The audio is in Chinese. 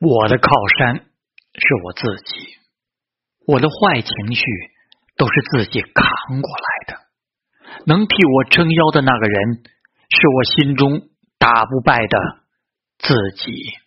我的靠山是我自己我的坏情绪都是自己扛过来的。能替我撑腰的那个人是我心中打不败的自己。